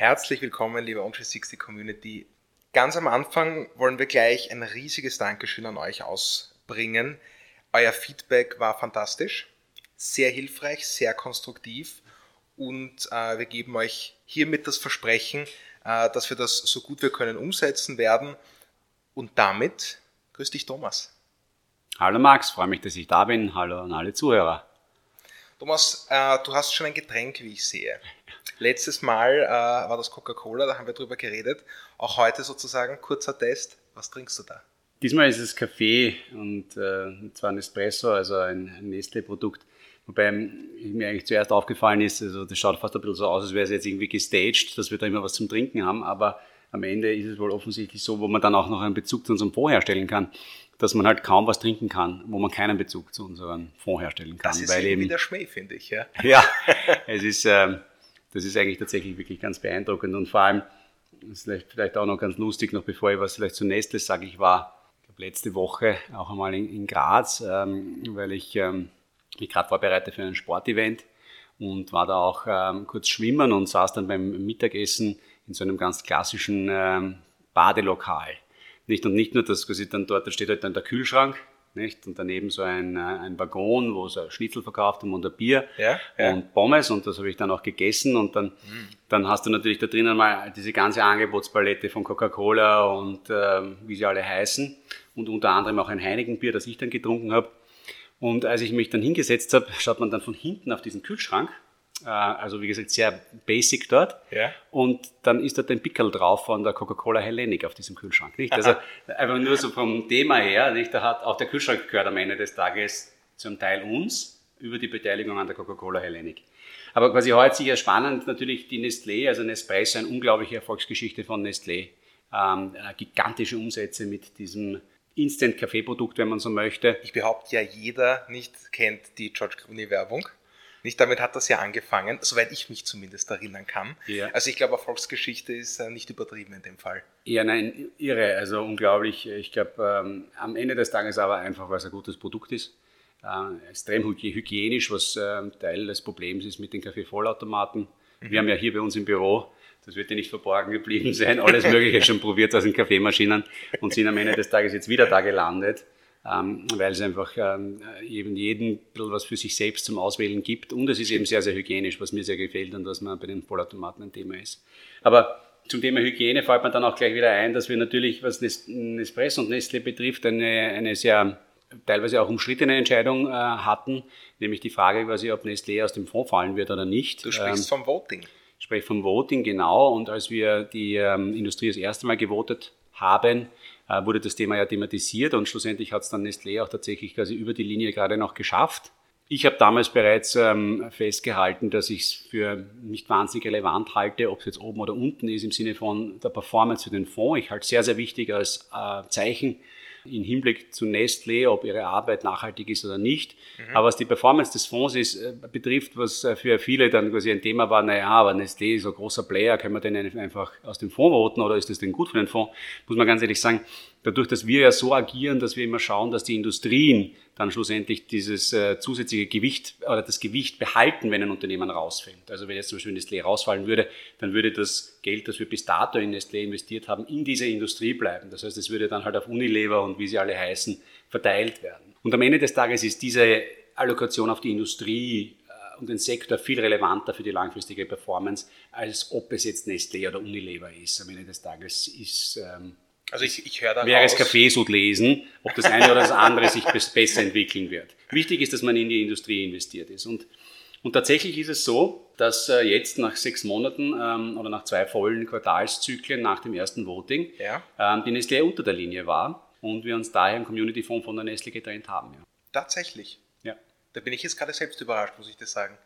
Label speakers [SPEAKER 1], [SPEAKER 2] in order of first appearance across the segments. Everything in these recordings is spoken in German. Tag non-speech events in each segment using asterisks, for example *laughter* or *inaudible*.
[SPEAKER 1] Herzlich willkommen, liebe On360 Community. Ganz am Anfang wollen wir gleich ein riesiges Dankeschön an euch ausbringen. Euer Feedback war fantastisch, sehr hilfreich, sehr konstruktiv und äh, wir geben euch hiermit das Versprechen, äh, dass wir das so gut wir können umsetzen werden. Und damit grüß dich, Thomas.
[SPEAKER 2] Hallo Max, freue mich, dass ich da bin. Hallo an alle Zuhörer.
[SPEAKER 1] Thomas, äh, du hast schon ein Getränk, wie ich sehe. Letztes Mal äh, war das Coca-Cola, da haben wir drüber geredet. Auch heute sozusagen kurzer Test. Was trinkst du da?
[SPEAKER 2] Diesmal ist es Kaffee und äh, zwar ein Espresso, also ein, Nestle-Produkt. Wobei mir eigentlich zuerst aufgefallen ist, also das schaut fast ein bisschen so aus, als wäre es jetzt irgendwie gestaged, dass wir da immer was zum Trinken haben, aber am Ende ist es wohl offensichtlich so, wo man dann auch noch einen Bezug zu unserem Fonds herstellen kann, dass man halt kaum was trinken kann, wo man keinen Bezug zu unserem Fonds herstellen kann.
[SPEAKER 1] Das ist weil eben der Schmäh, finde ich. Ja, *laughs*
[SPEAKER 2] ja es ist, äh, das ist eigentlich tatsächlich wirklich ganz beeindruckend und vor allem, das ist vielleicht, vielleicht auch noch ganz lustig, noch bevor ich was vielleicht zu Nestle sage, ich war ich letzte Woche auch einmal in, in Graz, ähm, weil ich ähm, mich gerade vorbereite für ein Sportevent und war da auch ähm, kurz schwimmen und saß dann beim Mittagessen in so einem ganz klassischen ähm, Badelokal. Nicht und nicht nur, dass quasi dann dort da steht halt dann der Kühlschrank nicht? Und daneben so ein, äh, ein Waggon, wo so Schnitzel verkauft haben und ein Bier ja, ja. und Pommes und das habe ich dann auch gegessen und dann, mhm. dann hast du natürlich da drinnen mal diese ganze Angebotspalette von Coca-Cola und äh, wie sie alle heißen und unter anderem auch ein Heineken-Bier, das ich dann getrunken habe. Und als ich mich dann hingesetzt habe, schaut man dann von hinten auf diesen Kühlschrank also wie gesagt sehr basic dort. Ja. Und dann ist dort ein Pickel drauf von der Coca-Cola Hellenic auf diesem Kühlschrank. Nicht? Also *laughs* einfach nur so vom Thema her, nicht? da hat auch der Kühlschrank gehört am Ende des Tages zum Teil uns über die Beteiligung an der Coca-Cola Hellenic. Aber quasi heute sicher spannend natürlich die Nestlé, also Nespresso, eine unglaubliche Erfolgsgeschichte von Nestlé. Ähm, äh, gigantische Umsätze mit diesem Instant-Kaffee-Produkt, wenn man so möchte.
[SPEAKER 1] Ich behaupte ja, jeder nicht kennt die George Clooney-Werbung. Nicht damit hat das ja angefangen, soweit ich mich zumindest erinnern kann. Ja. Also ich glaube, Erfolgsgeschichte ist äh, nicht übertrieben in dem Fall.
[SPEAKER 2] Ja, nein, irre, also unglaublich. Ich glaube, ähm, am Ende des Tages aber einfach, weil es ein gutes Produkt ist. Äh, extrem hygienisch, was äh, Teil des Problems ist mit den Kaffeevollautomaten. Mhm. Wir haben ja hier bei uns im Büro das wird dir nicht verborgen geblieben sein, alles Mögliche *laughs* schon probiert aus den Kaffeemaschinen und sind am Ende des Tages jetzt wieder da gelandet ähm, weil es einfach ähm, eben jeden was für sich selbst zum Auswählen gibt und es ist eben sehr, sehr hygienisch, was mir sehr gefällt und was man bei den Vollautomaten ein Thema ist. Aber zum Thema Hygiene fällt mir dann auch gleich wieder ein, dass wir natürlich, was Nespresso und Nestle betrifft, eine, eine sehr teilweise auch umstrittene Entscheidung äh, hatten, nämlich die Frage quasi, ob Nestlé aus dem Fonds fallen wird oder nicht.
[SPEAKER 1] Du sprichst ähm, vom Voting.
[SPEAKER 2] Ich spreche vom Voting, genau. Und als wir die ähm, Industrie das erste Mal gewotet haben, äh, wurde das Thema ja thematisiert und schlussendlich hat es dann Nestlé auch tatsächlich quasi über die Linie gerade noch geschafft. Ich habe damals bereits ähm, festgehalten, dass ich es für nicht wahnsinnig relevant halte, ob es jetzt oben oder unten ist im Sinne von der Performance für den Fonds. Ich halte es sehr, sehr wichtig als äh, Zeichen im Hinblick zu Nestlé, ob ihre Arbeit nachhaltig ist oder nicht. Mhm. Aber was die Performance des Fonds ist, äh, betrifft, was äh, für viele dann quasi ein Thema war, naja, aber Nestlé ist ein großer Player, können wir den einfach aus dem Fonds voten oder ist das denn gut für den Fonds? Muss man ganz ehrlich sagen, dadurch, dass wir ja so agieren, dass wir immer schauen, dass die Industrien dann schlussendlich dieses äh, zusätzliche Gewicht oder das Gewicht behalten, wenn ein Unternehmen rausfällt. Also wenn jetzt zum Beispiel Nestlé rausfallen würde, dann würde das Geld, das wir bis dato in Nestlé investiert haben, in dieser Industrie bleiben. Das heißt, es würde dann halt auf Unilever und wie sie alle heißen, verteilt werden. Und am Ende des Tages ist diese Allokation auf die Industrie äh, und den Sektor viel relevanter für die langfristige Performance, als ob es jetzt Nestlé oder Unilever ist. Am Ende des Tages ist ähm,
[SPEAKER 1] also ich, ich höre da
[SPEAKER 2] Wäre es Kaffeesud lesen, ob das eine oder das andere sich besser entwickeln wird. Wichtig ist, dass man in die Industrie investiert ist. Und, und tatsächlich ist es so, dass äh, jetzt nach sechs Monaten ähm, oder nach zwei vollen Quartalszyklen nach dem ersten Voting ja. ähm, die Nestlé unter der Linie war und wir uns daher im Community Fonds von der Nestlé getrennt haben. Ja.
[SPEAKER 1] Tatsächlich? Ja. Da bin ich jetzt gerade selbst überrascht, muss ich das sagen.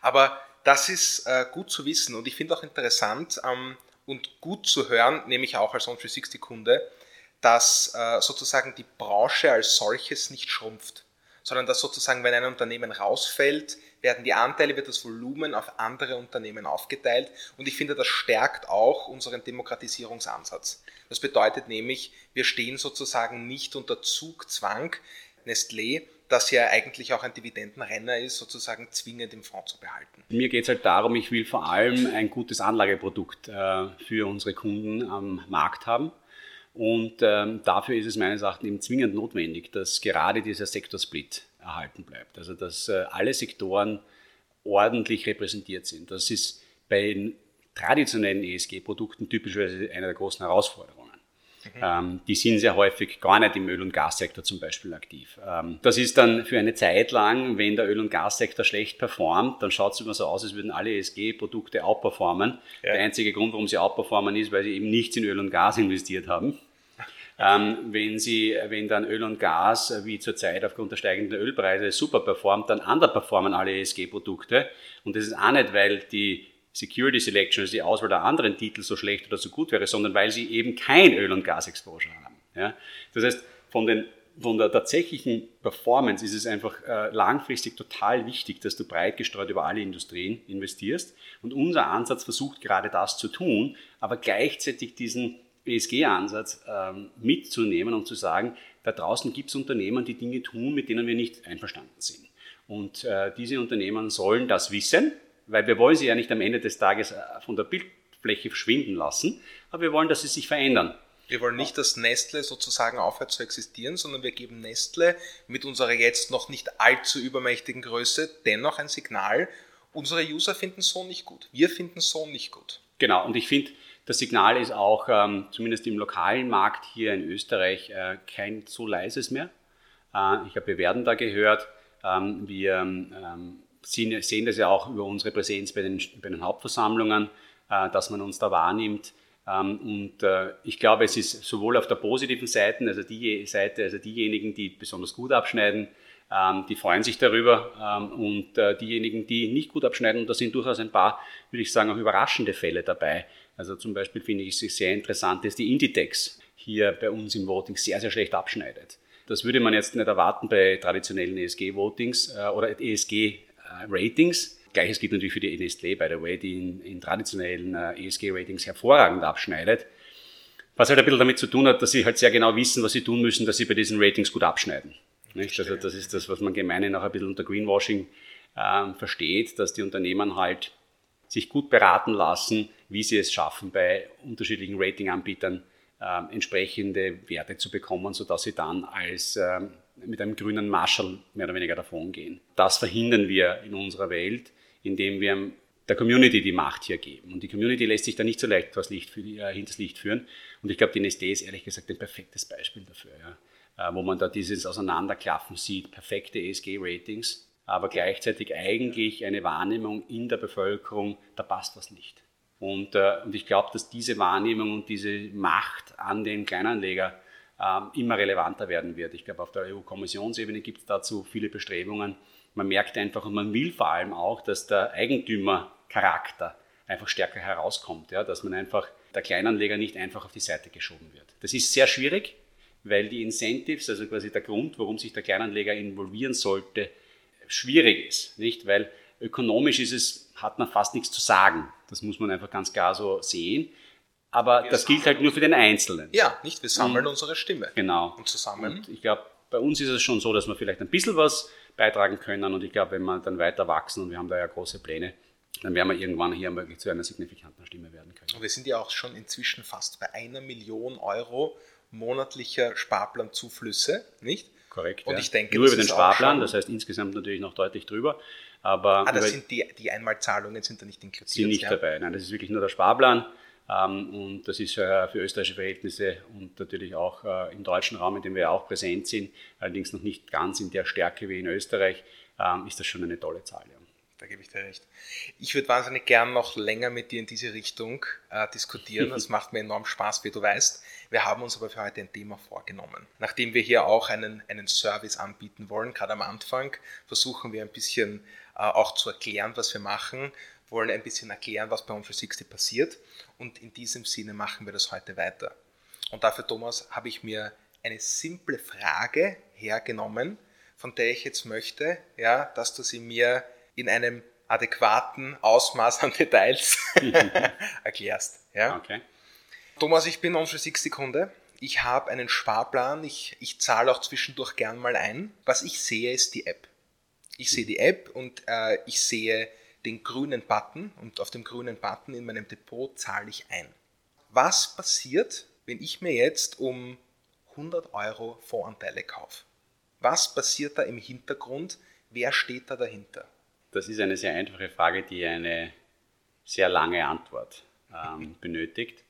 [SPEAKER 1] Aber das ist äh, gut zu wissen und ich finde auch interessant, ähm, und gut zu hören, nämlich auch als On360-Kunde, dass äh, sozusagen die Branche als solches nicht schrumpft, sondern dass sozusagen, wenn ein Unternehmen rausfällt, werden die Anteile, wird das Volumen auf andere Unternehmen aufgeteilt und ich finde, das stärkt auch unseren Demokratisierungsansatz. Das bedeutet nämlich, wir stehen sozusagen nicht unter Zugzwang, Nestlé, dass ja eigentlich auch ein Dividendenrenner ist, sozusagen zwingend im Fonds zu behalten.
[SPEAKER 2] Mir geht es halt darum, ich will vor allem ein gutes Anlageprodukt äh, für unsere Kunden am Markt haben. Und ähm, dafür ist es meines Erachtens eben zwingend notwendig, dass gerade dieser Sektorsplit erhalten bleibt. Also dass äh, alle Sektoren ordentlich repräsentiert sind. Das ist bei traditionellen ESG-Produkten typischerweise eine der großen Herausforderungen. Mhm. Ähm, die sind sehr häufig gar nicht im Öl- und Gassektor zum Beispiel aktiv. Ähm, das ist dann für eine Zeit lang, wenn der Öl- und Gassektor schlecht performt, dann schaut es immer so aus, als würden alle ESG-Produkte outperformen. Ja. Der einzige Grund, warum sie outperformen, ist, weil sie eben nichts in Öl und Gas investiert haben. Ähm, wenn, sie, wenn dann Öl und Gas, äh, wie zurzeit aufgrund der steigenden Ölpreise, super performt, dann underperformen alle ESG-Produkte. Und das ist auch nicht, weil die Security Selection, also die Auswahl der anderen Titel so schlecht oder so gut wäre, sondern weil sie eben kein Öl- und Gas-Exposure haben. Ja? Das heißt, von, den, von der tatsächlichen Performance ist es einfach äh, langfristig total wichtig, dass du breit gestreut über alle Industrien investierst. Und unser Ansatz versucht gerade das zu tun, aber gleichzeitig diesen ESG-Ansatz ähm, mitzunehmen und zu sagen, da draußen gibt es Unternehmen, die Dinge tun, mit denen wir nicht einverstanden sind. Und äh, diese Unternehmen sollen das wissen, weil wir wollen sie ja nicht am Ende des Tages äh, von der Bildfläche verschwinden lassen, aber wir wollen, dass sie sich verändern.
[SPEAKER 1] Wir wollen nicht, dass Nestle sozusagen aufhört zu existieren, sondern wir geben Nestle mit unserer jetzt noch nicht allzu übermächtigen Größe dennoch ein Signal, unsere User finden so nicht gut. Wir finden so nicht gut.
[SPEAKER 2] Genau, und ich finde, das Signal ist auch, ähm, zumindest im lokalen Markt hier in Österreich, äh, kein so leises mehr. Äh, ich habe, wir werden da gehört. Ähm, wir ähm, sehen, das ja auch über unsere Präsenz bei den, bei den Hauptversammlungen, äh, dass man uns da wahrnimmt. Ähm, und äh, ich glaube, es ist sowohl auf der positiven Seite, also die Seite, also diejenigen, die besonders gut abschneiden, ähm, die freuen sich darüber. Ähm, und äh, diejenigen, die nicht gut abschneiden, und da sind durchaus ein paar, würde ich sagen, auch überraschende Fälle dabei, also zum Beispiel finde ich es sehr interessant, dass die Inditex hier bei uns im Voting sehr, sehr schlecht abschneidet. Das würde man jetzt nicht erwarten bei traditionellen ESG-Votings oder ESG-Ratings. Gleiches gilt natürlich für die Nestlé, by the way, die in, in traditionellen äh, ESG-Ratings hervorragend abschneidet. Was halt ein bisschen damit zu tun hat, dass sie halt sehr genau wissen, was sie tun müssen, dass sie bei diesen Ratings gut abschneiden. Nicht? Also das ist das, was man gemeinhin auch ein bisschen unter Greenwashing ähm, versteht, dass die Unternehmen halt sich gut beraten lassen, wie sie es schaffen, bei unterschiedlichen Ratinganbietern äh, entsprechende Werte zu bekommen, sodass sie dann als äh, mit einem grünen Marshall mehr oder weniger davon gehen. Das verhindern wir in unserer Welt, indem wir der Community die Macht hier geben. Und die Community lässt sich da nicht so leicht vors Licht, äh, hinters Licht führen. Und ich glaube, die Nestlé ist ehrlich gesagt ein perfektes Beispiel dafür, ja. äh, wo man da dieses Auseinanderklaffen sieht, perfekte ESG-Ratings, aber gleichzeitig eigentlich eine Wahrnehmung in der Bevölkerung, da passt was nicht. Und, äh, und ich glaube, dass diese Wahrnehmung und diese Macht an den Kleinanleger immer relevanter werden wird. Ich glaube, auf der EU-Kommissionsebene gibt es dazu viele Bestrebungen. Man merkt einfach und man will vor allem auch, dass der Eigentümercharakter einfach stärker herauskommt, ja, dass man einfach der Kleinanleger nicht einfach auf die Seite geschoben wird. Das ist sehr schwierig, weil die Incentives, also quasi der Grund, warum sich der Kleinanleger involvieren sollte, schwierig ist, nicht? Weil ökonomisch ist es, hat man fast nichts zu sagen. Das muss man einfach ganz klar so sehen. Aber wir das gilt halt nur für den Einzelnen.
[SPEAKER 1] Ja, nicht? Wir sammeln und, unsere Stimme.
[SPEAKER 2] Genau.
[SPEAKER 1] Und zusammen.
[SPEAKER 2] Und ich glaube, bei uns ist es schon so, dass wir vielleicht ein bisschen was beitragen können. Und ich glaube, wenn wir dann weiter wachsen und wir haben da ja große Pläne, dann werden wir irgendwann hier wirklich zu einer signifikanten Stimme werden können.
[SPEAKER 1] Und wir sind ja auch schon inzwischen fast bei einer Million Euro monatlicher Sparplanzuflüsse, nicht?
[SPEAKER 2] Korrekt.
[SPEAKER 1] Und
[SPEAKER 2] ja.
[SPEAKER 1] ich denke,
[SPEAKER 2] nur über den Sparplan, das heißt insgesamt natürlich noch deutlich drüber. Aber
[SPEAKER 1] ah, das sind die, die Einmalzahlungen sind da nicht inkludiert.
[SPEAKER 2] Sind nicht ja? dabei, nein, das ist wirklich nur der Sparplan. Ähm, und das ist für österreichische Verhältnisse und natürlich auch äh, im deutschen Raum, in dem wir auch präsent sind, allerdings noch nicht ganz in der Stärke wie in Österreich, ähm, ist das schon eine tolle Zahl. Ja.
[SPEAKER 1] Da gebe ich dir recht. Ich würde wahnsinnig gern noch länger mit dir in diese Richtung äh, diskutieren. *laughs* Das macht mir enorm Spaß, wie du weißt. Wir haben uns aber für heute ein Thema vorgenommen. Nachdem wir hier auch einen, einen Service anbieten wollen, gerade am Anfang, versuchen wir ein bisschen äh, auch zu erklären, was wir machen, wollen ein bisschen erklären, was bei On360 passiert. Und in diesem Sinne machen wir das heute weiter. Und dafür, Thomas, habe ich mir eine simple Frage hergenommen, von der ich jetzt möchte, ja, dass du sie mir in einem adäquaten Ausmaß an Details *laughs* erklärst. Ja?
[SPEAKER 2] Okay.
[SPEAKER 1] Thomas, ich bin On360 Kunde. ich habe einen Sparplan, ich, ich zahle auch zwischendurch gern mal ein. Was ich sehe, ist die App. Ich sehe die App und äh, ich sehe den grünen Button und auf dem grünen Button in meinem Depot zahle ich ein. Was passiert, wenn ich mir jetzt um 100 Euro Voranteile kaufe? Was passiert da im Hintergrund? Wer steht da dahinter?
[SPEAKER 2] Das ist eine sehr einfache Frage, die eine sehr lange Antwort ähm, *laughs* benötigt.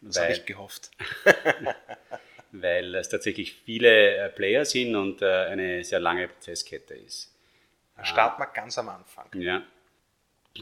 [SPEAKER 1] Das habe ich gehofft. *laughs*
[SPEAKER 2] weil es tatsächlich viele äh, Player sind und äh, eine sehr lange Prozesskette ist.
[SPEAKER 1] Starten wir ganz am Anfang.
[SPEAKER 2] Ja.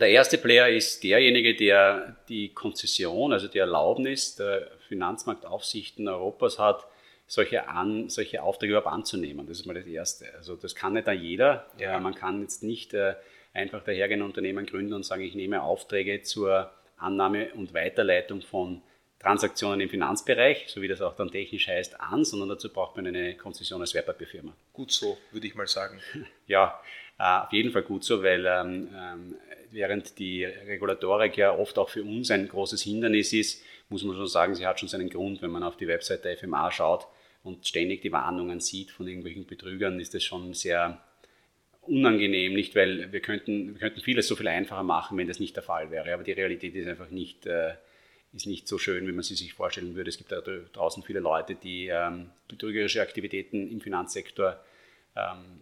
[SPEAKER 2] Der erste Player ist derjenige, der die Konzession, also die Erlaubnis der Finanzmarktaufsichten Europas hat, solche, an, solche Aufträge überhaupt anzunehmen. Das ist mal das Erste. Also das kann nicht jeder. Ja. Man kann jetzt nicht äh, einfach dahergehen Unternehmen gründen und sagen, ich nehme Aufträge zur Annahme und Weiterleitung von Transaktionen im Finanzbereich, so wie das auch dann technisch heißt, an, sondern dazu braucht man eine Konzession als Wertpapierfirma.
[SPEAKER 1] Gut so, würde ich mal sagen. *laughs*
[SPEAKER 2] Ja, äh, auf jeden Fall gut so, weil ähm, ähm, während die Regulatorik ja oft auch für uns ein großes Hindernis ist, muss man schon sagen, sie hat schon seinen Grund, wenn man auf die Webseite der FMA schaut und ständig die Warnungen sieht von irgendwelchen Betrügern, ist das schon sehr unangenehm, nicht? Weil wir könnten, wir könnten vieles so viel einfacher machen, wenn das nicht der Fall wäre, aber die Realität ist einfach nicht, äh, ist nicht so schön, wie man sie sich vorstellen würde. Es gibt da draußen viele Leute, die ähm, betrügerische Aktivitäten im Finanzsektor ähm,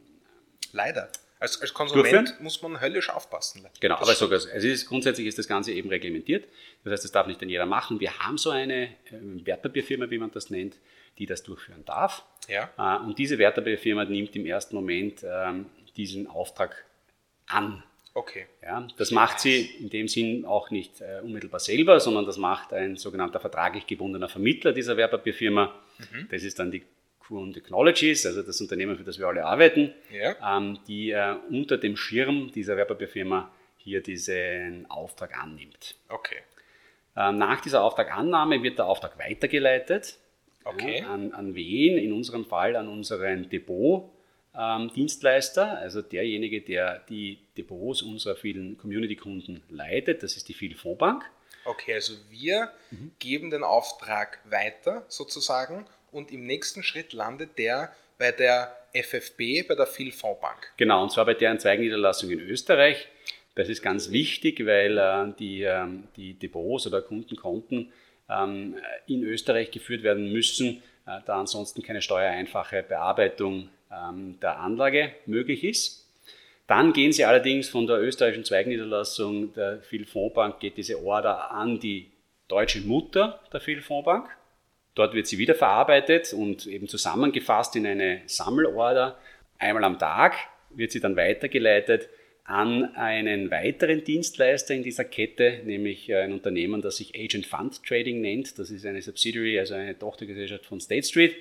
[SPEAKER 1] leider als, als Konsument durchführen. muss man höllisch aufpassen.
[SPEAKER 2] Genau, das aber sogar, es ist, grundsätzlich ist das Ganze eben reglementiert. Das heißt, das darf nicht jeder machen. Wir haben so eine ähm, Wertpapierfirma, wie man das nennt, die das durchführen darf.
[SPEAKER 1] Ja.
[SPEAKER 2] Äh, und diese Wertpapierfirma nimmt im ersten Moment ähm, diesen Auftrag an.
[SPEAKER 1] Okay.
[SPEAKER 2] Ja, das macht sie in dem Sinn auch nicht äh, unmittelbar selber, sondern das macht ein sogenannter vertraglich gebundener Vermittler dieser Wertpapierfirma. Mhm. Das ist dann die Q Technologies, also das Unternehmen, für das wir alle arbeiten,
[SPEAKER 1] ja.
[SPEAKER 2] ähm, die äh, unter dem Schirm dieser Wertpapierfirma hier diesen Auftrag annimmt.
[SPEAKER 1] Okay.
[SPEAKER 2] Ähm, nach dieser Auftragannahme wird der Auftrag weitergeleitet.
[SPEAKER 1] Okay.
[SPEAKER 2] Ja, an, an wen? In unserem Fall an unseren Depot-Dienstleister, ähm, also derjenige, der die Depots unserer vielen Community-Kunden leitet. Das ist die Vielfondsbank.
[SPEAKER 1] Okay, also wir mhm. geben den Auftrag weiter sozusagen und im nächsten Schritt landet der bei der FFB, bei der Vielfondsbank.
[SPEAKER 2] Genau, und zwar bei deren Zweigniederlassung in Österreich. Das ist ganz wichtig, weil äh, die, äh, die Depots oder Kundenkonten ähm, in Österreich geführt werden müssen, äh, da ansonsten keine steuereinfache Bearbeitung ähm, der Anlage möglich ist. Dann gehen sie allerdings von der österreichischen Zweigniederlassung der Vielfondsbank, geht diese Order an die deutsche Mutter der Vielfondsbank. Dort wird sie wieder verarbeitet und eben zusammengefasst in eine Sammelorder. Einmal am Tag wird sie dann weitergeleitet an einen weiteren Dienstleister in dieser Kette, nämlich äh, ein Unternehmen, das sich Agent Fund Trading nennt. Das ist eine Subsidiary, also eine Tochtergesellschaft von State Street,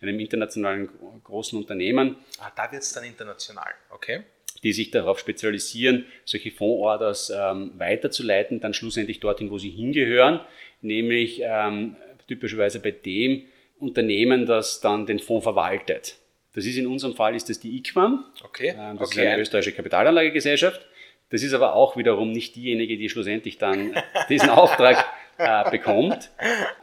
[SPEAKER 2] einem internationalen großen Unternehmen.
[SPEAKER 1] Ah, da wird es dann international, okay.
[SPEAKER 2] Die sich darauf spezialisieren, solche Fondsorders ähm, weiterzuleiten, dann schlussendlich dorthin, wo sie hingehören, nämlich ähm, typischerweise bei dem Unternehmen, das dann den Fonds verwaltet. Das ist in unserem Fall ist das die IQAM.
[SPEAKER 1] Okay.
[SPEAKER 2] Ähm, das
[SPEAKER 1] okay.
[SPEAKER 2] ist eine österreichische Kapitalanlagegesellschaft. Das ist aber auch wiederum nicht diejenige, die schlussendlich dann *laughs* diesen Auftrag äh, bekommt,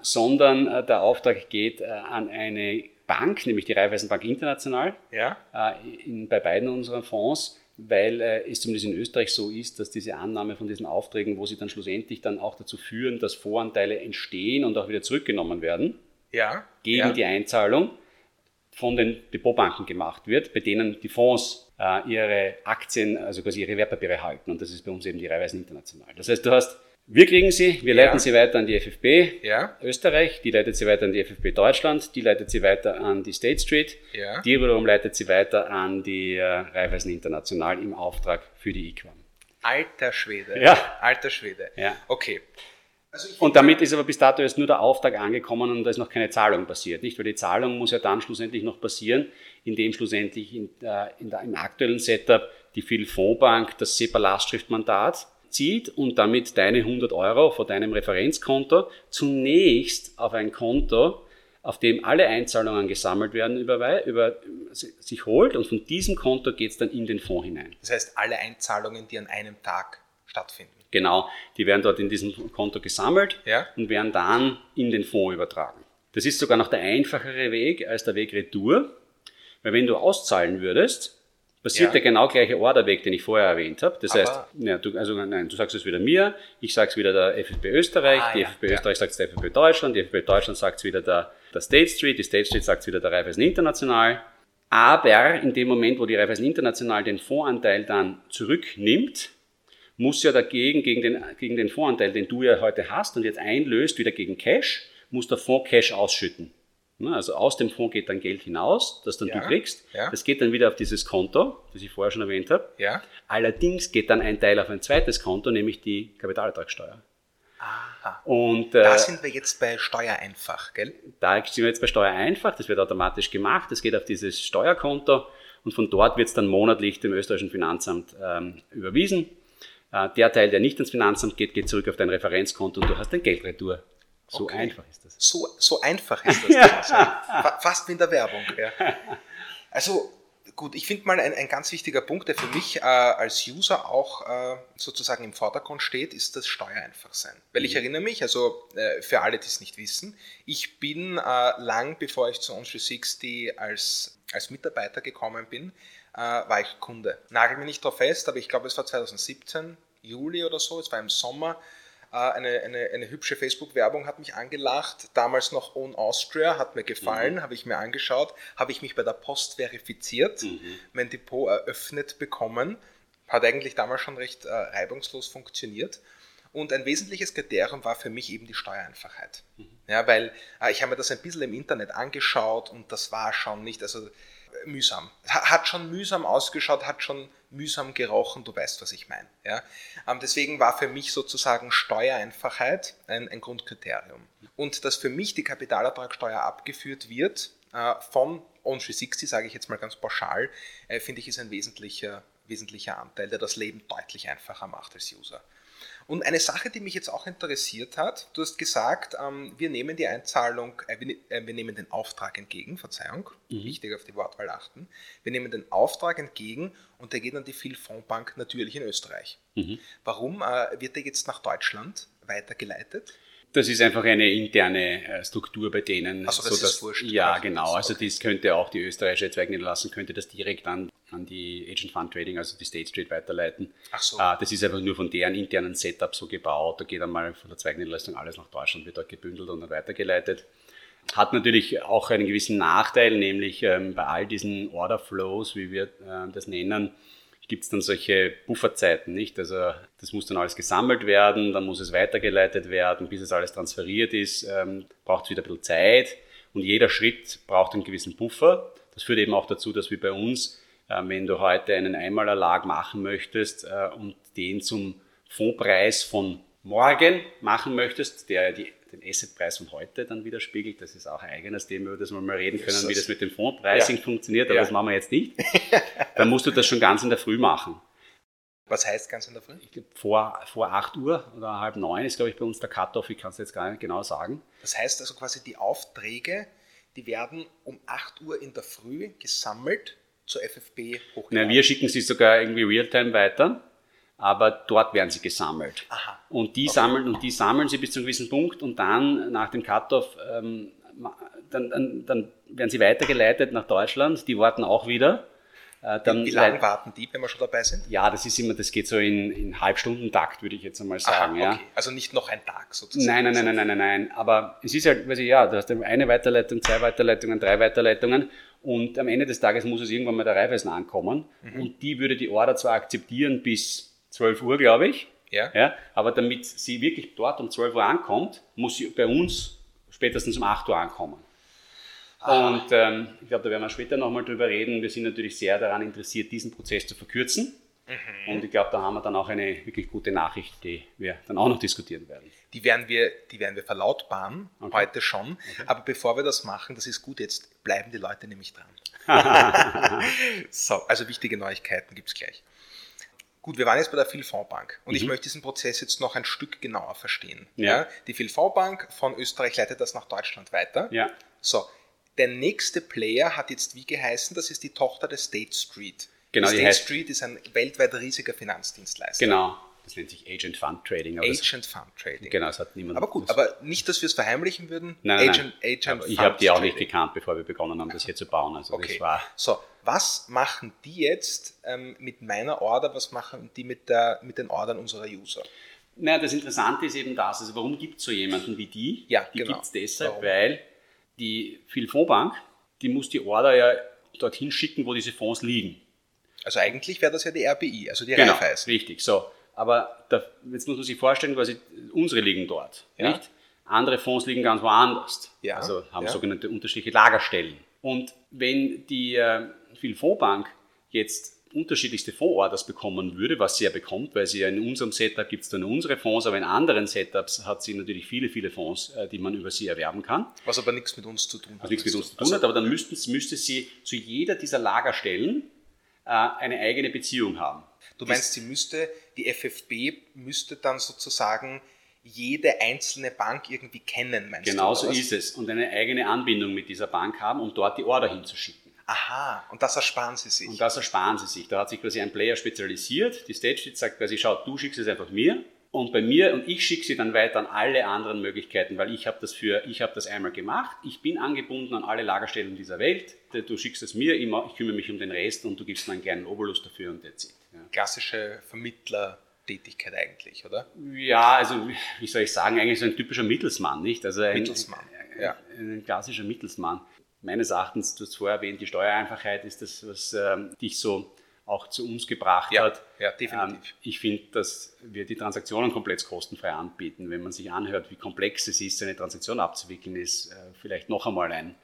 [SPEAKER 2] sondern äh, der Auftrag geht äh, an eine Bank, nämlich die Raiffeisenbank International,
[SPEAKER 1] ja.
[SPEAKER 2] Äh, in, bei beiden unseren Fonds, weil äh, es zumindest in Österreich so ist, dass diese Annahme von diesen Aufträgen, wo sie dann schlussendlich dann auch dazu führen, dass Voranteile entstehen und auch wieder zurückgenommen werden,
[SPEAKER 1] ja.
[SPEAKER 2] gegen
[SPEAKER 1] ja.
[SPEAKER 2] die Einzahlung von den Depotbanken gemacht wird, bei denen die Fonds äh, ihre Aktien, also quasi ihre Wertpapiere halten. Und das ist bei uns eben die Raiffeisen International. Das heißt, du hast wir kriegen sie, wir leiten sie weiter an die FFB
[SPEAKER 1] ja.
[SPEAKER 2] Österreich, die leitet sie weiter an die FFB Deutschland, die leitet sie weiter an die State Street,
[SPEAKER 1] ja.
[SPEAKER 2] die wiederum leitet sie weiter an die äh, Raiffeisen International im Auftrag für die IQAM.
[SPEAKER 1] Alter Schwede.
[SPEAKER 2] Ja.
[SPEAKER 1] Alter Schwede.
[SPEAKER 2] Ja.
[SPEAKER 1] Okay.
[SPEAKER 2] Also und damit ist aber bis dato erst nur der Auftrag angekommen und da ist noch keine Zahlung passiert, nicht? Weil die Zahlung muss ja dann schlussendlich noch passieren, indem schlussendlich in, äh, in der, im aktuellen Setup die Phil-Fondsbank das SEPA-Lastschriftmandat zieht und damit deine 100 Euro von deinem Referenzkonto zunächst auf ein Konto, auf dem alle Einzahlungen gesammelt werden, über, über, sich holt und von diesem Konto geht es dann in den Fonds hinein.
[SPEAKER 1] Das heißt, alle Einzahlungen, die an einem Tag stattfinden.
[SPEAKER 2] Genau, die werden dort in diesem Konto gesammelt
[SPEAKER 1] ja.
[SPEAKER 2] und werden dann in den Fonds übertragen. Das ist sogar noch der einfachere Weg als der Weg Retour, weil wenn du auszahlen würdest, passiert ja. der genau gleiche Orderweg, den ich vorher erwähnt habe. Das Aber heißt, ja, du, also nein, du sagst es wieder mir, ich sage es wieder der FFB Österreich, ah, die ja, FFB Österreich sagt es der FFB Deutschland, die FFB Deutschland sagt es wieder der, der State Street, die State Street sagt es wieder der Raiffeisen International. Aber in dem Moment, wo die Raiffeisen International den Fondsanteil dann zurücknimmt, muss ja dagegen, gegen den, gegen den Fondsanteil, den du ja heute hast und jetzt einlöst, wieder gegen Cash, muss der Fonds Cash ausschütten. Also aus dem Fonds geht dann Geld hinaus, das dann ja, du kriegst. Ja. Das geht dann wieder auf dieses Konto, das ich vorher schon erwähnt habe.
[SPEAKER 1] Ja.
[SPEAKER 2] Allerdings geht dann ein Teil auf ein zweites Konto, nämlich die Kapitalertragssteuer.
[SPEAKER 1] Aha. Und, äh, da sind wir jetzt bei Steuereinfach, gell?
[SPEAKER 2] Da sind wir jetzt bei Steuereinfach, das wird automatisch gemacht, das geht auf dieses Steuerkonto und von dort wird es dann monatlich dem österreichischen Finanzamt ähm, überwiesen. Äh, der Teil, der nicht ins Finanzamt geht, geht zurück auf dein Referenzkonto und du hast dein Geldretour. So okay. einfach ist das.
[SPEAKER 1] So, so einfach ist *laughs* das. Fast wie in der Werbung. Ja. Also gut, ich finde mal ein, ein ganz wichtiger Punkt, der für mich äh, als User auch äh, sozusagen im Vordergrund steht, ist das Steuereinfachsein. Weil ich mhm. erinnere mich, also äh, für alle, die es nicht wissen, ich bin äh, lang bevor ich zu On360 als, als Mitarbeiter gekommen bin, äh, war ich Kunde. Nagel mir nicht drauf fest, aber ich glaube, es war 2017, Juli oder so, es war im Sommer, eine, eine, eine hübsche Facebook-Werbung hat mich angelacht, damals noch Own Austria, hat mir gefallen, mhm. habe ich mir angeschaut, habe ich mich bei der Post verifiziert, mhm. mein Depot eröffnet bekommen, hat eigentlich damals schon recht äh, reibungslos funktioniert. Und ein wesentliches Kriterium war für mich eben die Steuereinfachheit. Mhm. Ja, weil äh, ich habe mir das ein bisschen im Internet angeschaut und das war schon nicht, also mühsam. Hat schon mühsam ausgeschaut, hat schon mühsam gerochen, du weißt, was ich meine. Ja? Ähm, deswegen war für mich sozusagen Steuereinfachheit ein, ein Grundkriterium. Und dass für mich die Kapitalertragssteuer abgeführt wird äh, von On360, sage ich jetzt mal ganz pauschal, äh, finde ich ist ein wesentlicher, wesentlicher Anteil, der das Leben deutlich einfacher macht als User. Und eine Sache, die mich jetzt auch interessiert hat, du hast gesagt, ähm, wir nehmen die Einzahlung, äh, wir, äh, wir, nehmen den Auftrag entgegen, Verzeihung, mhm. wichtig auf die Wortwahl achten, wir nehmen den Auftrag entgegen und der geht an die Philfondsbank natürlich in Österreich. Mhm. Warum äh, wird der jetzt nach Deutschland weitergeleitet?
[SPEAKER 2] Das ist einfach eine interne äh, Struktur bei denen.
[SPEAKER 1] Also das so, dass, ist wurscht.
[SPEAKER 2] Ja, genau. Also okay. das könnte auch die österreichische Zweigniederlassung könnte das direkt an, an die Agent Fund Trading, also die State Street weiterleiten.
[SPEAKER 1] Ach so.
[SPEAKER 2] Ah, das ist einfach nur von deren internen Setup so gebaut. Da geht einmal von der Zweigniederlassung alles nach Deutschland, wird dort gebündelt und dann weitergeleitet. Hat natürlich auch einen gewissen Nachteil, nämlich ähm, bei all diesen Order Flows, wie wir äh, das nennen, gibt es dann solche Bufferzeiten, nicht? Also das muss dann alles gesammelt werden, dann muss es weitergeleitet werden, bis es alles transferiert ist, ähm, braucht es wieder ein bisschen Zeit und jeder Schritt braucht einen gewissen Buffer. Das führt eben auch dazu, dass wie bei uns, wenn du heute einen Einmalerlag machen möchtest äh, und den zum Fondpreis von morgen machen möchtest, der die den Assetpreis von heute dann widerspiegelt. Das ist auch ein eigenes Thema, über das wir mal reden können, wie das mit dem Fondspricing ja. funktioniert, aber ja. das machen wir jetzt nicht. *laughs* dann musst du das schon ganz in der Früh machen.
[SPEAKER 1] Was heißt ganz in der Früh?
[SPEAKER 2] vor, vor 8 Uhr oder halb neun ist, glaube ich, bei uns der Cut-Off. Ich kann es jetzt gar nicht genau sagen.
[SPEAKER 1] Das heißt also quasi, die Aufträge, die werden um 8 Uhr in der Früh gesammelt zur FFB
[SPEAKER 2] hochgeladen. wir schicken sie sogar irgendwie Realtime weiter aber dort werden sie gesammelt.
[SPEAKER 1] Aha.
[SPEAKER 2] Und die okay. sammeln und die sammeln sie bis zu einem gewissen Punkt und dann nach dem Cut-off ähm, dann, dann, dann, werden sie weitergeleitet nach Deutschland. Die warten auch wieder.
[SPEAKER 1] Äh, dann, wie, wie lange warten die, wenn wir schon dabei sind?
[SPEAKER 2] Ja, das ist immer, das geht so in, in Halbstundentakt, würde ich jetzt einmal sagen. Aha, okay.
[SPEAKER 1] ja. Also nicht noch ein Tag sozusagen.
[SPEAKER 2] Nein, nein, nein, nein, nein, nein, nein. Aber es ist halt, weiß ich, ja, du hast eine Weiterleitung, zwei Weiterleitungen, drei Weiterleitungen und am Ende des Tages muss es irgendwann mal der Reifeisen ankommen mhm. und die würde die Order zwar akzeptieren bis 12 Uhr, glaube ich.
[SPEAKER 1] Ja.
[SPEAKER 2] ja. Aber damit sie wirklich dort um 12 Uhr ankommt, muss sie bei uns spätestens um 8 Uhr ankommen. Ah. Und ähm, ich glaube, da werden wir später nochmal drüber reden. Wir sind natürlich sehr daran interessiert, diesen Prozess zu verkürzen. Mhm. Und ich glaube, da haben wir dann auch eine wirklich gute Nachricht, die wir dann auch noch diskutieren werden.
[SPEAKER 1] Die werden wir, die werden wir verlautbaren, okay. heute schon. Okay. Aber bevor wir das machen, das ist gut, jetzt bleiben die Leute nämlich dran. *laughs* so, also wichtige Neuigkeiten gibt es gleich. Gut, wir waren jetzt bei der Philfondsbank und mhm. ich möchte diesen Prozess jetzt noch ein Stück genauer verstehen. Ja. ja die Philfondsbank von Österreich leitet das nach Deutschland weiter.
[SPEAKER 2] Ja.
[SPEAKER 1] So, der nächste Player hat jetzt wie geheißen, das ist die Tochter der State Street.
[SPEAKER 2] Genau,
[SPEAKER 1] die State Street ist ein weltweit riesiger Finanzdienstleister.
[SPEAKER 2] Genau. Das nennt sich Agent Fund Trading.
[SPEAKER 1] Agent Fund Trading.
[SPEAKER 2] Genau, das hat niemand.
[SPEAKER 1] Aber gut, aber nicht, dass wir es verheimlichen würden.
[SPEAKER 2] Nein, Agent, nein. Agent ich habe die auch nicht gekannt, bevor wir begonnen haben, das hier zu bauen. Also
[SPEAKER 1] okay. so, was machen die jetzt ähm, mit meiner Order? Was machen die mit, der, mit den Ordern unserer User?
[SPEAKER 2] Naja, das Interessante ist eben das. Also warum gibt es so jemanden wie die?
[SPEAKER 1] Ja,
[SPEAKER 2] die
[SPEAKER 1] genau.
[SPEAKER 2] gibt es deshalb, warum? weil die Philfondsbank, die muss die Order ja dorthin schicken, wo diese Fonds liegen.
[SPEAKER 1] Also eigentlich wäre das ja die RBI, also die
[SPEAKER 2] genau, Raiffeisen. richtig. So, aber da, jetzt muss man sich vorstellen, quasi unsere liegen dort, ja. nicht? Andere Fonds liegen ganz woanders.
[SPEAKER 1] Ja.
[SPEAKER 2] Also haben
[SPEAKER 1] ja.
[SPEAKER 2] sogenannte unterschiedliche Lagerstellen. Und wenn die äh, Philfondsbank jetzt unterschiedlichste Fondsorders bekommen würde, was sie ja bekommt, weil sie ja in unserem Setup gibt es dann unsere Fonds, aber in anderen Setups hat sie natürlich viele, viele Fonds, äh, die man über sie erwerben kann.
[SPEAKER 1] Was aber nichts mit uns zu tun
[SPEAKER 2] hat. Was nichts mit uns zu tun also, hat, aber dann müssten, müsste sie zu jeder dieser Lagerstellen eine eigene Beziehung haben.
[SPEAKER 1] Du meinst, sie müsste, die FFB müsste dann sozusagen jede einzelne Bank irgendwie kennen,
[SPEAKER 2] meinst genau du? Genau so ist es. Und eine eigene Anbindung mit dieser Bank haben, um dort die Order hinzuschicken.
[SPEAKER 1] Aha, und das ersparen Sie sich.
[SPEAKER 2] Und das ersparen Sie sich. Da hat sich quasi ein Player spezialisiert. Die Stage sagt quasi, schau, du schickst es einfach mir und bei mir und ich schicke sie dann weiter an alle anderen Möglichkeiten, weil ich habe das für, ich habe das einmal gemacht. Ich bin angebunden an alle Lagerstellen dieser Welt. Du schickst es mir, ich, ich kümmere mich um den Rest und du gibst mir einen kleinen Obolus dafür und that's it.
[SPEAKER 1] Ja. Klassische Vermittlertätigkeit eigentlich, oder?
[SPEAKER 2] Ja, also wie soll ich sagen, eigentlich so ein typischer Mittelsmann, nicht? Also ein,
[SPEAKER 1] Mittelsmann,
[SPEAKER 2] ja. Ein klassischer Mittelsmann meines Erachtens, du hast vorher erwähnt, die Steuereinfachheit ist das, was ähm, dich so auch zu uns gebracht
[SPEAKER 1] ja,
[SPEAKER 2] hat.
[SPEAKER 1] Ja, definitiv. Ähm,
[SPEAKER 2] ich finde, dass wir die Transaktionen komplett kostenfrei anbieten. Wenn man sich anhört, wie komplex es ist, eine Transaktion abzuwickeln, ist äh, vielleicht noch einmal ein,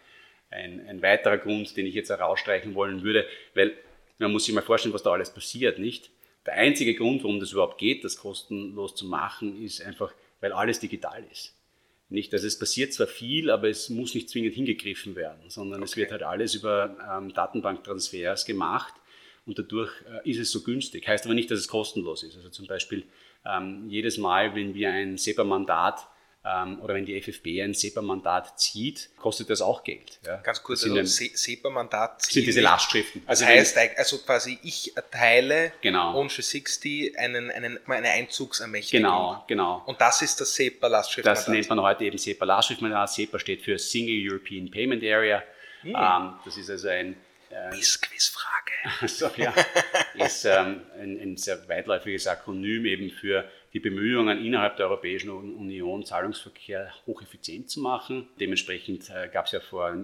[SPEAKER 2] ein, ein weiterer Grund, den ich jetzt herausstreichen wollen würde, weil man muss sich mal vorstellen, was da alles passiert, nicht? Der einzige Grund, warum das überhaupt geht, das kostenlos zu machen, ist einfach, weil alles digital ist. Nicht, also es passiert zwar viel, aber es muss nicht zwingend hingegriffen werden, sondern okay. es wird halt alles über ähm, Datenbanktransfers gemacht und dadurch äh, ist es so günstig. Heißt aber nicht, dass es kostenlos ist. Also zum Beispiel ähm, jedes Mal, wenn wir ein SEPA-Mandat ähm, oder wenn die FFB ein SEPA-Mandat zieht, kostet das auch Geld.
[SPEAKER 1] Ja. Ganz kurz, also SEPA-Mandat
[SPEAKER 2] sind diese Lastschriften.
[SPEAKER 1] Also heißt, also quasi ich erteile
[SPEAKER 2] genau.
[SPEAKER 1] on 60 einen, einen, eine Einzugsermächtigung.
[SPEAKER 2] Genau, genau.
[SPEAKER 1] Und das ist das SEPA-Lastschriftmandat.
[SPEAKER 2] Das nennt man heute eben SEPA-Lastschriftmandat. SEPA steht für Single European Payment Area. Hm. Ähm, das ist also ein
[SPEAKER 1] äh, Quizfrage. *laughs*
[SPEAKER 2] so, ja, ist ähm, ein, ein, sehr weitläufiges Akronym eben für die Bemühungen innerhalb der Europäischen Union, Zahlungsverkehr hocheffizient zu machen. Dementsprechend äh, gab es ja vor,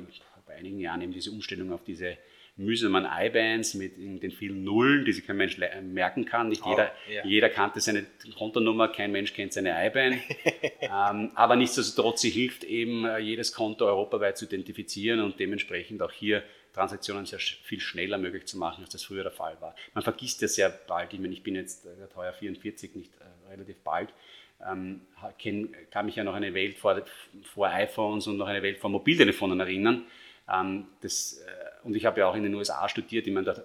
[SPEAKER 2] vor einigen Jahren eben diese Umstellung auf diese mühsamen IBANs mit den vielen Nullen, die sich kein Mensch merken kann. Nicht jeder, oh, ja. jeder kannte seine Kontonummer, kein Mensch kennt seine IBAN. *laughs* ähm, aber nichtsdestotrotz, sie hilft eben, äh, jedes Konto europaweit zu identifizieren und dementsprechend auch hier Transaktionen sehr viel schneller möglich zu machen, als das früher der Fall war. Man vergisst ja sehr bald, ich meine, ich bin jetzt äh, heuer 44, nicht äh, relativ bald, ähm, kenn, kann mich ja noch eine Welt vor, vor iPhones und noch eine Welt vor Mobiltelefonen erinnern. Ähm, das, äh, und ich habe ja auch in den USA studiert, ich meine, da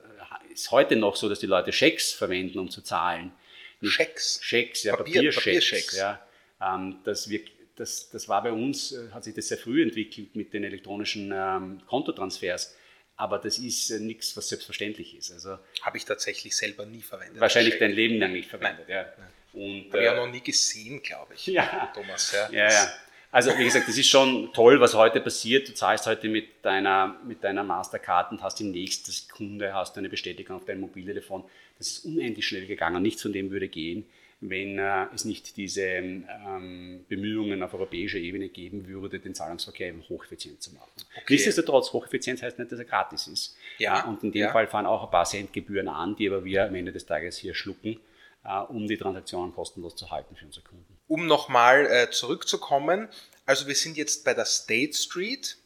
[SPEAKER 2] ist heute noch so, dass die Leute Schecks verwenden, um zu zahlen.
[SPEAKER 1] Schecks?
[SPEAKER 2] Schecks, ja,
[SPEAKER 1] Papier, Papierschecks.
[SPEAKER 2] Ja, ähm, das, wir, das, das war bei uns, äh, hat sich das sehr früh entwickelt mit den elektronischen ähm, Kontotransfers. Aber das ist äh, nichts, was selbstverständlich ist. Also
[SPEAKER 1] Habe ich tatsächlich selber nie verwendet.
[SPEAKER 2] Wahrscheinlich dein Leben lang nicht verwendet,
[SPEAKER 1] Nein. ja. Und, Habe äh, ich auch noch nie gesehen, glaube ich,
[SPEAKER 2] ja.
[SPEAKER 1] Thomas.
[SPEAKER 2] Ja. ja, ja. Also wie gesagt, das ist schon toll, was heute passiert. Du zahlst heute mit deiner, mit deiner Mastercard und hast in nächster Sekunde hast eine Bestätigung auf dein Mobiltelefon. Das ist unendlich schnell gegangen. Nichts von dem würde gehen wenn äh, es nicht diese ähm, Bemühungen auf europäischer Ebene geben würde, den Zahlungsverkehr eben hocheffizient zu machen. Okay. Nichtsdestotrotz, hocheffizient heißt nicht, dass er gratis ist.
[SPEAKER 1] Ja.
[SPEAKER 2] Und in dem
[SPEAKER 1] ja.
[SPEAKER 2] Fall fahren auch ein paar Centgebühren an, die aber wir am Ende des Tages hier schlucken, äh, um die Transaktionen kostenlos zu halten für unsere Kunden.
[SPEAKER 1] Um nochmal äh, zurückzukommen, also wir sind jetzt bei der State Street,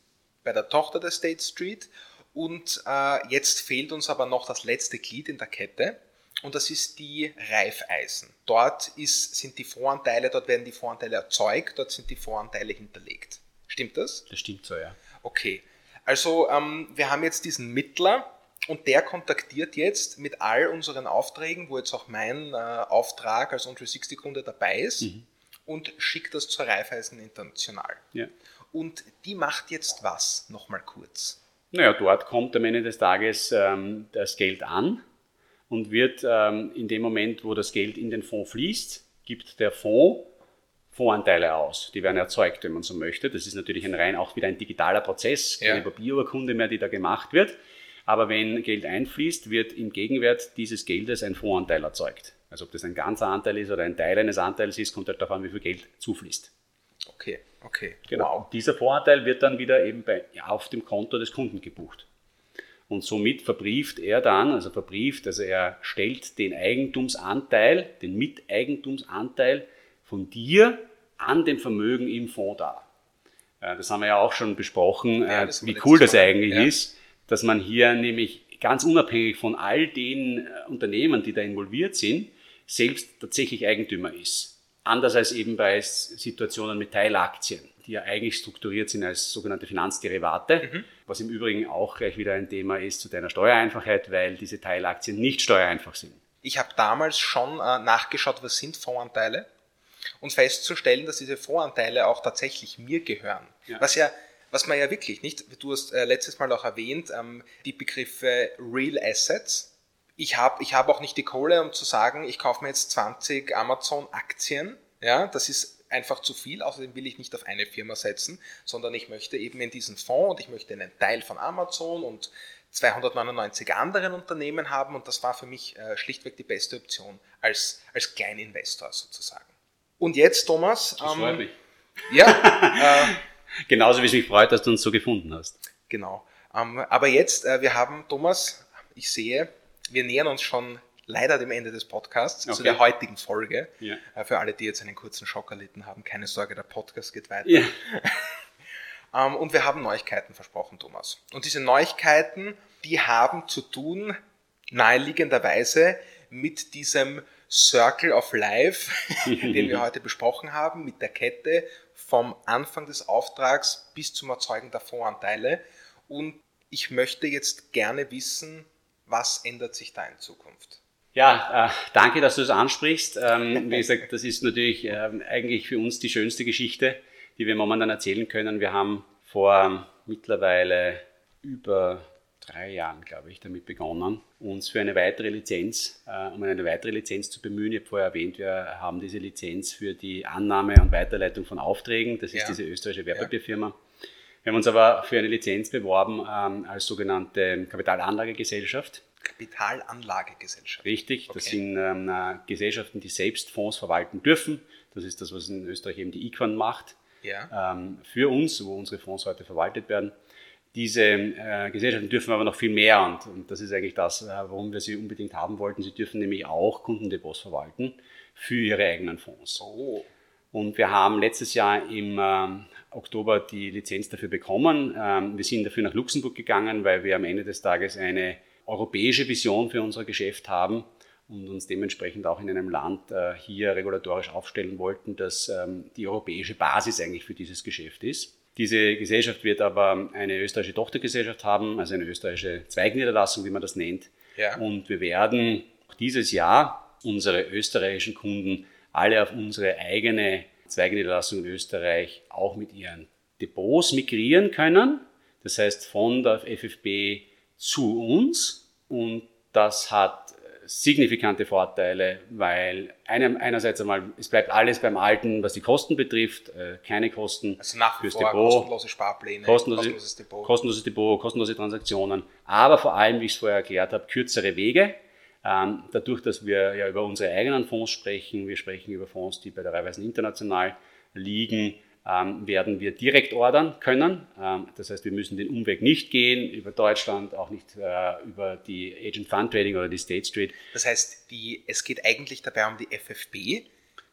[SPEAKER 1] bei der Tochter der State Street und äh, jetzt fehlt uns aber noch das letzte Glied in der Kette und das ist die Reifeisen. Dort ist, sind die Voranteile, dort werden die Voranteile erzeugt, dort sind die Voranteile hinterlegt. Stimmt das?
[SPEAKER 2] Das stimmt so, ja.
[SPEAKER 1] Okay. Also ähm, wir haben jetzt diesen Mittler und der kontaktiert jetzt mit all unseren Aufträgen, wo jetzt auch mein äh, Auftrag als On360-Kunde dabei ist mhm. und schickt das zur Reifeisen International.
[SPEAKER 2] Ja.
[SPEAKER 1] Und die macht jetzt was? Nochmal kurz.
[SPEAKER 2] Naja, dort kommt am Ende des Tages ähm, das Geld an und wird ähm, in dem Moment, wo das Geld in den Fonds fließt, gibt der Fonds Fondsanteile aus. Die werden erzeugt, wenn man so möchte. Das ist natürlich ein rein auch wieder ein digitaler Prozess, keine ja. Papierurkunde mehr, die da gemacht wird. Aber wenn Geld einfließt, wird im Gegenwert dieses Geldes ein Fondsanteil erzeugt. Also ob das ein ganzer Anteil ist oder ein Teil eines Anteils ist, kommt halt darauf an, wie viel Geld zufließt.
[SPEAKER 1] Okay, okay.
[SPEAKER 2] Genau. Wow. Dieser Fondsanteil wird dann wieder eben bei, auf dem Konto des Kunden gebucht. Und somit verbrieft er dann, also verbrieft, also er stellt den Eigentumsanteil, den Miteigentumsanteil von dir an dem Vermögen im Fonds dar. Das haben wir ja auch schon besprochen, ja, äh, wie cool das eigentlich ja. ist, dass man hier nämlich ganz unabhängig von all den äh, Unternehmen, die da involviert sind, selbst tatsächlich Eigentümer ist. Anders als eben bei Situationen mit Teilaktien, die ja eigentlich strukturiert sind als sogenannte Finanzderivate, mhm. was im Übrigen auch gleich wieder ein Thema ist zu deiner Steuereinfachheit, weil diese Teilaktien nicht steuereinfach sind.
[SPEAKER 1] Ich habe damals schon äh, nachgeschaut, was sind Fondsanteile und festzustellen, dass diese Voranteile auch tatsächlich mir gehören. Ja. Was ja was man ja wirklich nicht, du hast äh, letztes Mal auch erwähnt, ähm, die Begriffe Real Assets. Ich habe ich hab auch nicht die Kohle, um zu sagen, ich kaufe mir jetzt 20 Amazon-Aktien. Ja, das ist einfach zu viel. Außerdem will ich nicht auf eine Firma setzen, sondern ich möchte eben in diesen Fonds und ich möchte einen Teil von Amazon und 299 anderen Unternehmen haben und das war für mich äh, schlichtweg die beste Option als, als Kleininvestor sozusagen. Und jetzt, Thomas.
[SPEAKER 2] Das ähm, freut mich.
[SPEAKER 1] Ja. *laughs*
[SPEAKER 2] Äh, Genauso wie es mich freut, dass du uns so gefunden hast.
[SPEAKER 1] Genau. Ähm, aber jetzt, äh, wir haben, Thomas, ich sehe, wir nähern uns schon leider dem Ende des Podcasts, okay. zu der heutigen Folge. Ja. Äh, für alle, die jetzt einen kurzen Schock erlitten haben, keine Sorge, der Podcast geht weiter. Ja. *laughs* ähm, und wir haben Neuigkeiten versprochen, Thomas. Und diese Neuigkeiten, die haben zu tun, naheliegenderweise, mit diesem Circle of Life, *laughs* den wir *laughs* heute besprochen haben, mit der Kette vom Anfang des Auftrags bis zum Erzeugen der Fondsanteile. Und ich möchte jetzt gerne wissen, was ändert sich da in Zukunft?
[SPEAKER 2] Ja, äh, danke, dass du das ansprichst. Ähm, wie gesagt, das ist natürlich äh, eigentlich für uns die schönste Geschichte, die wir momentan erzählen können. Wir haben vor mittlerweile über drei Jahren, glaube ich, damit begonnen, uns für eine weitere Lizenz, äh, um eine weitere Lizenz zu bemühen. Ich habe vorher erwähnt, wir haben diese Lizenz für die Annahme und Weiterleitung von Aufträgen. Das ist ja. diese österreichische Wertpapierfirma. Wir haben uns aber für eine Lizenz beworben ähm, als sogenannte Kapitalanlagegesellschaft.
[SPEAKER 1] Kapitalanlagegesellschaft.
[SPEAKER 2] Richtig, das sind ähm, äh, Gesellschaften, die selbst Fonds verwalten dürfen. Das ist das, was in Österreich eben die IQUAN macht. Ja. Ähm, für uns, wo unsere Fonds heute verwaltet werden. Diese äh, Gesellschaften dürfen aber noch viel mehr und, und das ist eigentlich das, äh, warum wir sie unbedingt haben wollten. Sie dürfen nämlich auch Kundendepots verwalten für ihre eigenen Fonds. Oh. Und wir haben letztes Jahr im äh, Oktober die Lizenz dafür bekommen. Ähm, wir sind dafür nach Luxemburg gegangen, weil wir am Ende des Tages eine europäische Vision für unser Geschäft haben und uns dementsprechend auch in einem Land äh, hier regulatorisch aufstellen wollten, dass ähm, die europäische Basis eigentlich für dieses Geschäft ist. Diese Gesellschaft wird aber eine österreichische Tochtergesellschaft haben, also eine österreichische Zweigniederlassung, wie man das nennt. Ja. Und wir werden dieses Jahr unsere österreichischen Kunden alle auf unsere eigene Zweigniederlassung in Österreich auch mit ihren Depots migrieren können. Das heißt von der FFB zu uns. Und das hat signifikante Vorteile, weil einem, einerseits einmal, es bleibt alles beim Alten, was die Kosten betrifft, äh, keine Kosten
[SPEAKER 1] also nach fürs Depot, kostenlose Sparpläne,
[SPEAKER 2] kostenlose, kostenloses, Depot. kostenloses Depot, kostenlose Transaktionen, aber vor allem, wie ich es vorher erklärt habe, kürzere Wege. Ähm, dadurch, dass wir ja über unsere eigenen Fonds sprechen, wir sprechen über Fonds, die bei der Raiffeisen international liegen, ähm, werden wir direkt ordern können. Ähm, das heißt, wir müssen den Umweg nicht gehen über Deutschland, auch nicht äh, über die Agent Fund Trading oder die State Street.
[SPEAKER 1] Das heißt, die, es geht eigentlich dabei um die FFB, die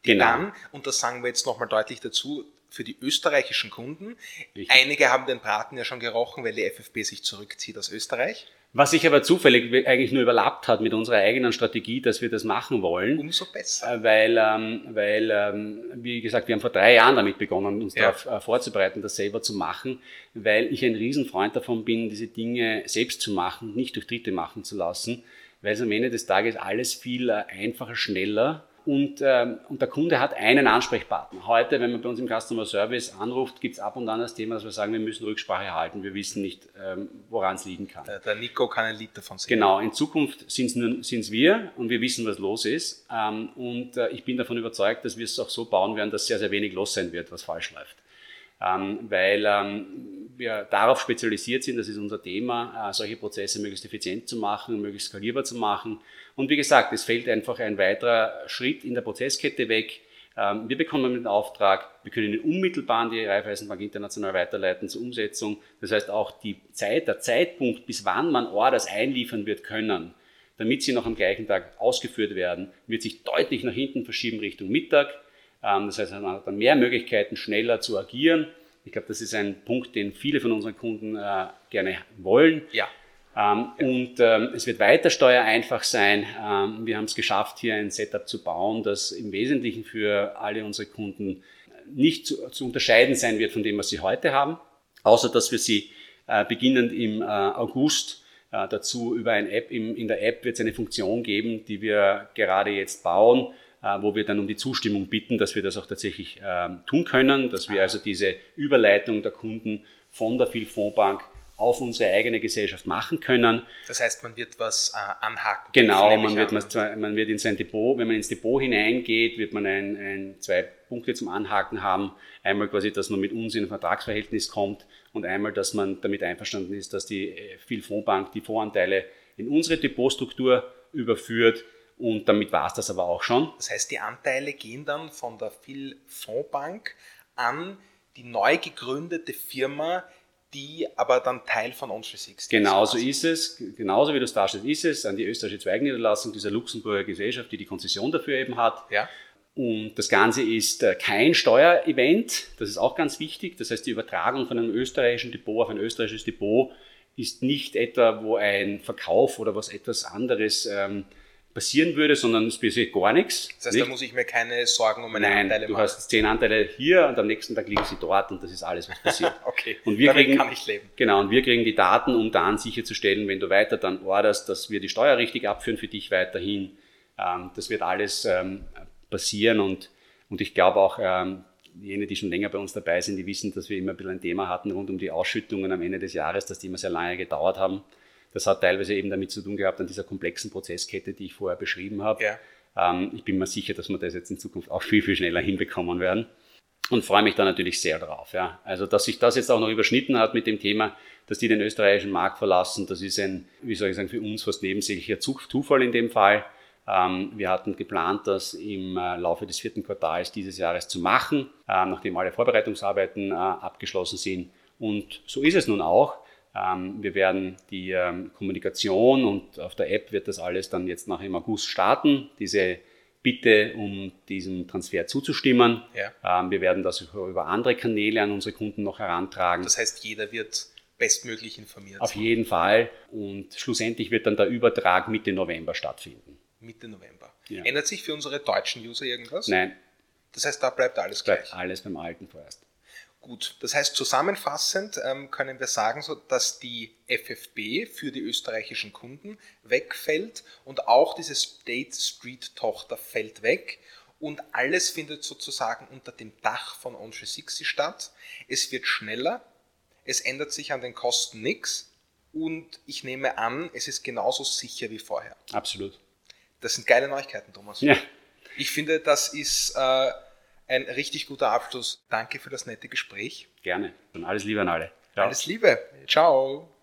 [SPEAKER 1] genau. dann, und das sagen wir jetzt nochmal deutlich dazu, für die österreichischen Kunden. Richtig. Einige haben den Braten ja schon gerochen, weil die FFB sich zurückzieht aus Österreich.
[SPEAKER 2] Was sich aber zufällig eigentlich nur überlappt hat mit unserer eigenen Strategie, dass wir das machen wollen.
[SPEAKER 1] Umso besser.
[SPEAKER 2] Äh, weil, ähm, weil ähm, wie gesagt, wir haben vor drei Jahren damit begonnen, uns ja. darauf äh, vorzubereiten, das selber zu machen, weil ich ein Riesenfreund davon bin, diese Dinge selbst zu machen, nicht durch Dritte machen zu lassen, weil es am Ende des Tages alles viel äh, einfacher, schneller und, ähm, und der Kunde hat einen Ansprechpartner. Heute, wenn man bei uns im Customer Service anruft, gibt es ab und an das Thema, dass wir sagen, wir müssen Rücksprache halten. Wir wissen nicht, ähm, woran es liegen kann.
[SPEAKER 1] Der Nico kann ein Lied davon singen.
[SPEAKER 2] Genau, in Zukunft sind es wir und wir wissen, was los ist. Ähm, und äh, ich bin davon überzeugt, dass wir es auch so bauen werden, dass sehr, sehr wenig los sein wird, was falsch läuft. Ähm, weil ähm, wir darauf spezialisiert sind, das ist unser Thema, äh, solche Prozesse möglichst effizient zu machen, möglichst skalierbar zu machen. Und wie gesagt, es fällt einfach ein weiterer Schritt in der Prozesskette weg. Ähm, wir bekommen den Auftrag, wir können ihn unmittelbar die Raiffeisenbank International weiterleiten zur Umsetzung. Das heißt auch die Zeit, der Zeitpunkt, bis wann man Orders einliefern wird können, damit sie noch am gleichen Tag ausgeführt werden, wird sich deutlich nach hinten verschieben Richtung Mittag. Das heißt, man hat dann mehr Möglichkeiten, schneller zu agieren. Ich glaube, das ist ein Punkt, den viele von unseren Kunden äh, gerne wollen.
[SPEAKER 1] Ja.
[SPEAKER 2] Ähm, ja. Und ähm, es wird weiter steuereinfach sein. Ähm, wir haben es geschafft, hier ein Setup zu bauen, das im Wesentlichen für alle unsere Kunden nicht zu, zu unterscheiden sein wird von dem, was sie heute haben, außer dass wir sie äh, beginnend im äh, August äh, dazu über ein App, im, in der App wird es eine Funktion geben, die wir gerade jetzt bauen, äh, wo wir dann um die Zustimmung bitten, dass wir das auch tatsächlich ähm, tun können, dass wir also diese Überleitung der Kunden von der Vielfondsbank auf unsere eigene Gesellschaft machen können.
[SPEAKER 1] Das heißt, man wird was äh, anhaken.
[SPEAKER 2] Genau, man wird, man, man wird in sein Depot, wenn man ins Depot hineingeht, wird man ein, ein, zwei Punkte zum Anhaken haben. Einmal quasi, dass man mit uns in ein Vertragsverhältnis kommt und einmal, dass man damit einverstanden ist, dass die äh, Vielfondsbank die Voranteile in unsere Depotstruktur überführt und damit war es das aber auch schon.
[SPEAKER 1] Das heißt, die Anteile gehen dann von der Phil Fondsbank an die neu gegründete Firma, die aber dann Teil von On360
[SPEAKER 2] ist. Genauso ist es, genauso wie du es darstellst, ist es an die österreichische Zweigniederlassung dieser Luxemburger Gesellschaft, die die Konzession dafür eben hat.
[SPEAKER 1] Ja.
[SPEAKER 2] Und das Ganze ist äh, kein Steuerevent, das ist auch ganz wichtig. Das heißt, die Übertragung von einem österreichischen Depot auf ein österreichisches Depot ist nicht etwa, wo ein Verkauf oder was etwas anderes ähm, passieren würde, sondern es passiert gar nichts.
[SPEAKER 1] Das heißt, nicht? da muss ich mir keine Sorgen um meine
[SPEAKER 2] Nein,
[SPEAKER 1] Anteile
[SPEAKER 2] machen. Du hast zehn Anteile hier und am nächsten Tag liegen sie dort und das ist alles, was passiert. *laughs*
[SPEAKER 1] okay,
[SPEAKER 2] und wir
[SPEAKER 1] Damit
[SPEAKER 2] kriegen,
[SPEAKER 1] kann ich leben.
[SPEAKER 2] Genau, und wir kriegen die Daten, um dann sicherzustellen, wenn du weiter dann orderst, dass wir die Steuer richtig abführen für dich weiterhin. Ähm, das wird alles ähm, passieren und, und ich glaube auch, ähm, jene, die schon länger bei uns dabei sind, die wissen, dass wir immer ein bisschen ein Thema hatten rund um die Ausschüttungen am Ende des Jahres, dass die immer sehr lange gedauert haben. Das hat teilweise eben damit zu tun gehabt an dieser komplexen Prozesskette, die ich vorher beschrieben habe.
[SPEAKER 1] Ja.
[SPEAKER 2] Ähm, ich bin mir sicher, dass wir das jetzt in Zukunft auch viel, viel schneller hinbekommen werden und freue mich da natürlich sehr drauf. Ja. Also, dass sich das jetzt auch noch überschnitten hat mit dem Thema, dass die den österreichischen Markt verlassen, das ist ein, wie soll ich sagen, für uns fast nebensächlicher Zufall in dem Fall. Ähm, wir hatten geplant, das im äh, Laufe des vierten Quartals dieses Jahres zu machen, äh, nachdem alle Vorbereitungsarbeiten äh, abgeschlossen sind. Und so ist es nun auch. Ähm, wir werden die ähm, Kommunikation und auf der App wird das alles dann jetzt nach im August starten. Diese Bitte, um diesem Transfer zuzustimmen.
[SPEAKER 1] Ja.
[SPEAKER 2] Ähm, wir werden das über andere Kanäle an unsere Kunden noch herantragen.
[SPEAKER 1] Das heißt, jeder wird bestmöglich informiert.
[SPEAKER 2] Auf jeden Fall. Und schlussendlich wird dann der Übertrag Mitte November stattfinden.
[SPEAKER 1] Mitte November. Ja. Ändert sich für unsere deutschen User irgendwas?
[SPEAKER 2] Nein.
[SPEAKER 1] Das heißt, da bleibt alles gleich. Bleibt
[SPEAKER 2] alles beim Alten vorerst.
[SPEAKER 1] Gut, das heißt zusammenfassend ähm, können wir sagen, so, dass die FFB für die österreichischen Kunden wegfällt und auch diese State Street Tochter fällt weg und alles findet sozusagen unter dem Dach von On360 statt. Es wird schneller, es ändert sich an den Kosten nichts und ich nehme an, es ist genauso sicher wie vorher.
[SPEAKER 2] Absolut.
[SPEAKER 1] Das sind geile Neuigkeiten, Thomas.
[SPEAKER 2] Ja.
[SPEAKER 1] Ich finde, das ist äh, ein richtig guter Abschluss. Danke für das nette Gespräch.
[SPEAKER 2] Gerne. Und alles Liebe an alle.
[SPEAKER 1] Ciao. Alles Liebe. Ciao.